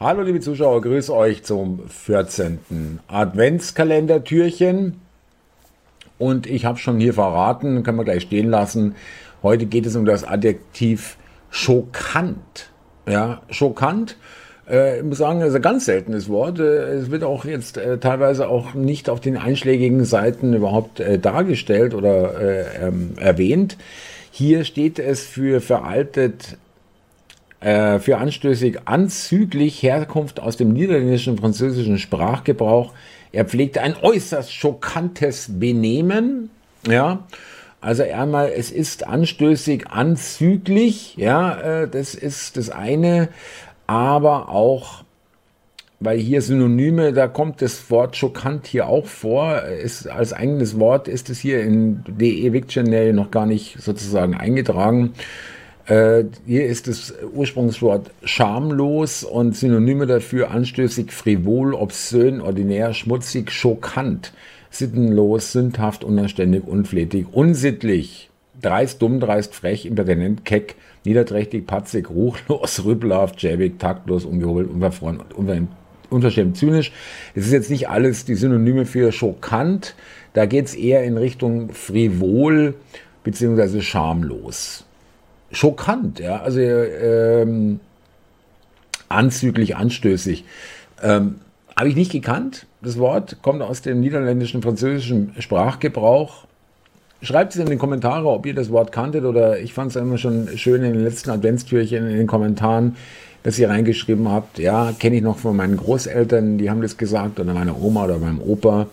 Hallo liebe Zuschauer, grüße euch zum 14. Adventskalendertürchen. Und ich habe schon hier verraten, können wir gleich stehen lassen. Heute geht es um das Adjektiv schockant. Ja, schockant. Äh, ich muss sagen, das ist ein ganz seltenes Wort. Äh, es wird auch jetzt äh, teilweise auch nicht auf den einschlägigen Seiten überhaupt äh, dargestellt oder äh, ähm, erwähnt. Hier steht es für veraltet äh, für anstößig anzüglich Herkunft aus dem niederländischen französischen Sprachgebrauch. Er pflegte ein äußerst schockantes Benehmen, ja. Also einmal, es ist anstößig anzüglich, ja, äh, das ist das eine, aber auch, weil hier Synonyme, da kommt das Wort schockant hier auch vor, ist als eigenes Wort ist es hier in DE Dictionary noch gar nicht sozusagen eingetragen. Äh, hier ist das Ursprungswort schamlos und Synonyme dafür anstößig, frivol, obszön, ordinär, schmutzig, schockant, sittenlos, sündhaft, unanständig, unflätig, unsittlich, dreist, dumm, dreist, frech, impertinent, keck, niederträchtig, patzig, ruchlos, rüppelhaft, schäbig, taktlos, ungehobelt, unverfreund, unverschämt, zynisch. Das ist jetzt nicht alles die Synonyme für schockant. Da geht es eher in Richtung frivol beziehungsweise schamlos schockant, ja, also ähm, anzüglich, anstößig. Ähm, Habe ich nicht gekannt. Das Wort kommt aus dem niederländischen, französischen Sprachgebrauch. Schreibt es in die Kommentare, ob ihr das Wort kanntet oder ich fand es immer schon schön in den letzten Adventstürchen in den Kommentaren, dass ihr reingeschrieben habt, ja, kenne ich noch von meinen Großeltern, die haben das gesagt oder meiner Oma oder meinem Opa.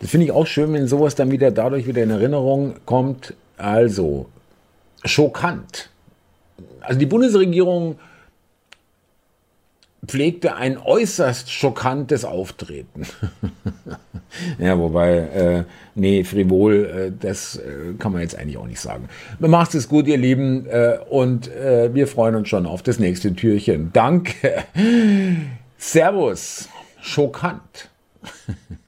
Das finde ich auch schön, wenn sowas dann wieder dadurch wieder in Erinnerung kommt. Also, schockant also die Bundesregierung pflegte ein äußerst schockantes Auftreten. ja, wobei, äh, nee, frivol, äh, das äh, kann man jetzt eigentlich auch nicht sagen. Macht es gut, ihr Lieben, äh, und äh, wir freuen uns schon auf das nächste Türchen. Danke. Servus. Schockant.